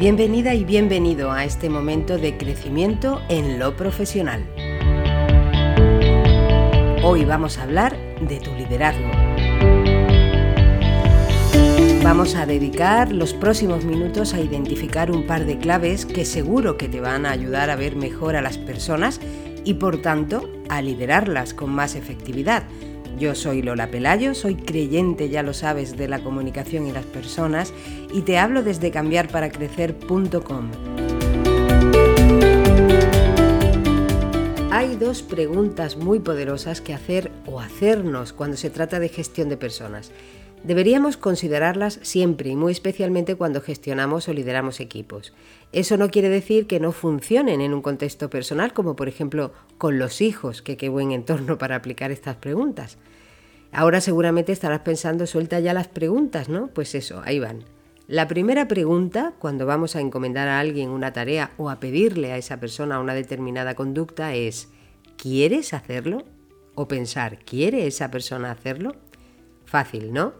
Bienvenida y bienvenido a este momento de crecimiento en lo profesional. Hoy vamos a hablar de tu liderazgo. Vamos a dedicar los próximos minutos a identificar un par de claves que seguro que te van a ayudar a ver mejor a las personas y por tanto a liderarlas con más efectividad yo soy Lola Pelayo, soy creyente, ya lo sabes, de la comunicación y las personas y te hablo desde cambiarparacrecer.com. Hay dos preguntas muy poderosas que hacer o hacernos cuando se trata de gestión de personas. Deberíamos considerarlas siempre y muy especialmente cuando gestionamos o lideramos equipos. Eso no quiere decir que no funcionen en un contexto personal, como por ejemplo con los hijos, que qué buen entorno para aplicar estas preguntas. Ahora seguramente estarás pensando, suelta ya las preguntas, ¿no? Pues eso, ahí van. La primera pregunta, cuando vamos a encomendar a alguien una tarea o a pedirle a esa persona una determinada conducta, es ¿quieres hacerlo? O pensar, ¿quiere esa persona hacerlo? Fácil, ¿no?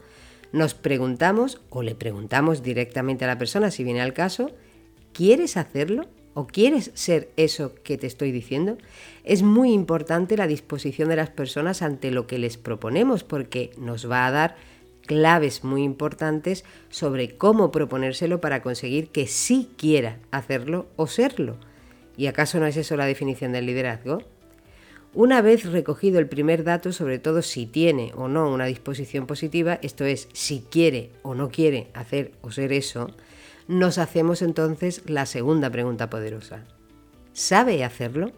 Nos preguntamos o le preguntamos directamente a la persona, si viene al caso, ¿quieres hacerlo? ¿O quieres ser eso que te estoy diciendo? Es muy importante la disposición de las personas ante lo que les proponemos porque nos va a dar claves muy importantes sobre cómo proponérselo para conseguir que sí quiera hacerlo o serlo. ¿Y acaso no es eso la definición del liderazgo? Una vez recogido el primer dato, sobre todo si tiene o no una disposición positiva, esto es, si quiere o no quiere hacer o ser eso, nos hacemos entonces la segunda pregunta poderosa. ¿Sabe hacerlo?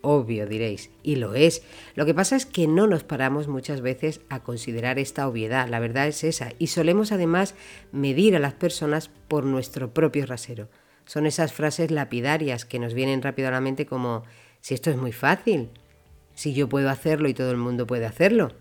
Obvio, diréis, y lo es. Lo que pasa es que no nos paramos muchas veces a considerar esta obviedad, la verdad es esa, y solemos además medir a las personas por nuestro propio rasero. Son esas frases lapidarias que nos vienen rápido a la mente como, si esto es muy fácil, si yo puedo hacerlo y todo el mundo puede hacerlo,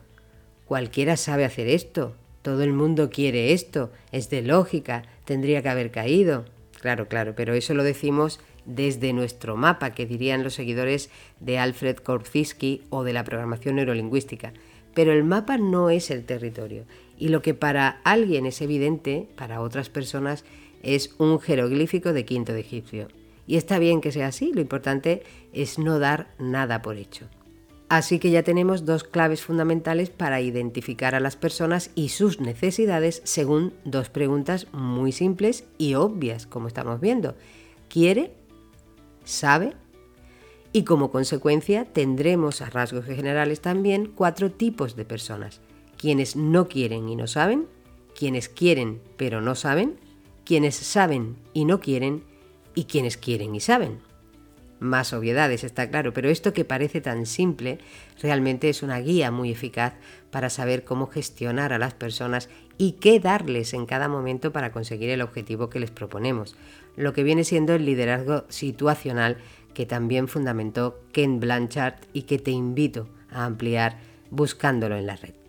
cualquiera sabe hacer esto, todo el mundo quiere esto, es de lógica, tendría que haber caído. Claro, claro, pero eso lo decimos desde nuestro mapa, que dirían los seguidores de Alfred Korzybski o de la programación neurolingüística. Pero el mapa no es el territorio. Y lo que para alguien es evidente, para otras personas es un jeroglífico de quinto de egipcio. Y está bien que sea así, lo importante es no dar nada por hecho. Así que ya tenemos dos claves fundamentales para identificar a las personas y sus necesidades según dos preguntas muy simples y obvias, como estamos viendo. ¿Quiere? ¿Sabe? Y como consecuencia tendremos a rasgos generales también cuatro tipos de personas. Quienes no quieren y no saben, quienes quieren pero no saben, quienes saben y no quieren y quienes quieren y saben más obviedades, está claro, pero esto que parece tan simple realmente es una guía muy eficaz para saber cómo gestionar a las personas y qué darles en cada momento para conseguir el objetivo que les proponemos, lo que viene siendo el liderazgo situacional que también fundamentó Ken Blanchard y que te invito a ampliar buscándolo en la red.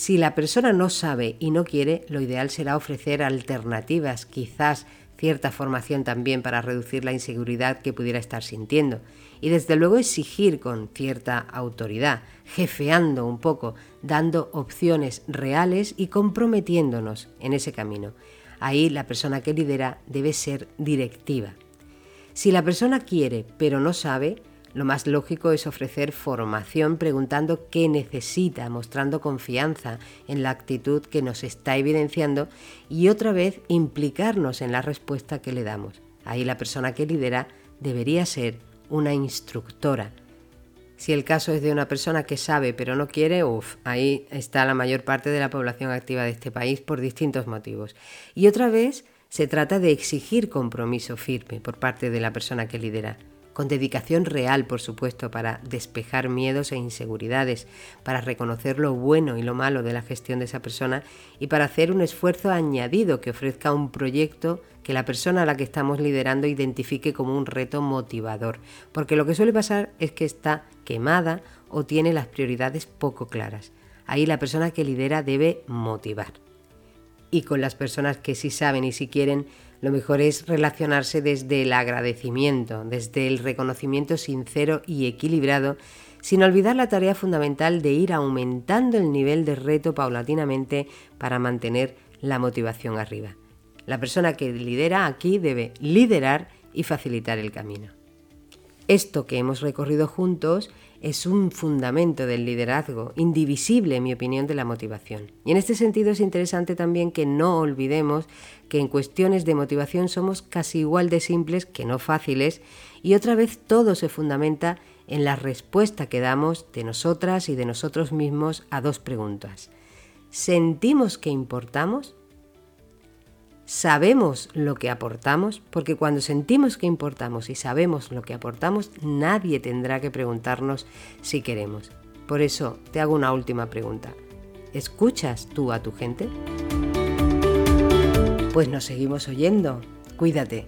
Si la persona no sabe y no quiere, lo ideal será ofrecer alternativas, quizás cierta formación también para reducir la inseguridad que pudiera estar sintiendo y desde luego exigir con cierta autoridad, jefeando un poco, dando opciones reales y comprometiéndonos en ese camino. Ahí la persona que lidera debe ser directiva. Si la persona quiere pero no sabe, lo más lógico es ofrecer formación preguntando qué necesita, mostrando confianza en la actitud que nos está evidenciando y otra vez implicarnos en la respuesta que le damos. Ahí la persona que lidera debería ser una instructora. Si el caso es de una persona que sabe pero no quiere, uff, ahí está la mayor parte de la población activa de este país por distintos motivos. Y otra vez se trata de exigir compromiso firme por parte de la persona que lidera con dedicación real, por supuesto, para despejar miedos e inseguridades, para reconocer lo bueno y lo malo de la gestión de esa persona y para hacer un esfuerzo añadido que ofrezca un proyecto que la persona a la que estamos liderando identifique como un reto motivador, porque lo que suele pasar es que está quemada o tiene las prioridades poco claras. Ahí la persona que lidera debe motivar. Y con las personas que sí saben y sí quieren, lo mejor es relacionarse desde el agradecimiento, desde el reconocimiento sincero y equilibrado, sin olvidar la tarea fundamental de ir aumentando el nivel de reto paulatinamente para mantener la motivación arriba. La persona que lidera aquí debe liderar y facilitar el camino. Esto que hemos recorrido juntos es un fundamento del liderazgo, indivisible en mi opinión de la motivación. Y en este sentido es interesante también que no olvidemos que en cuestiones de motivación somos casi igual de simples que no fáciles y otra vez todo se fundamenta en la respuesta que damos de nosotras y de nosotros mismos a dos preguntas. ¿Sentimos que importamos? Sabemos lo que aportamos, porque cuando sentimos que importamos y sabemos lo que aportamos, nadie tendrá que preguntarnos si queremos. Por eso te hago una última pregunta. ¿Escuchas tú a tu gente? Pues nos seguimos oyendo. Cuídate.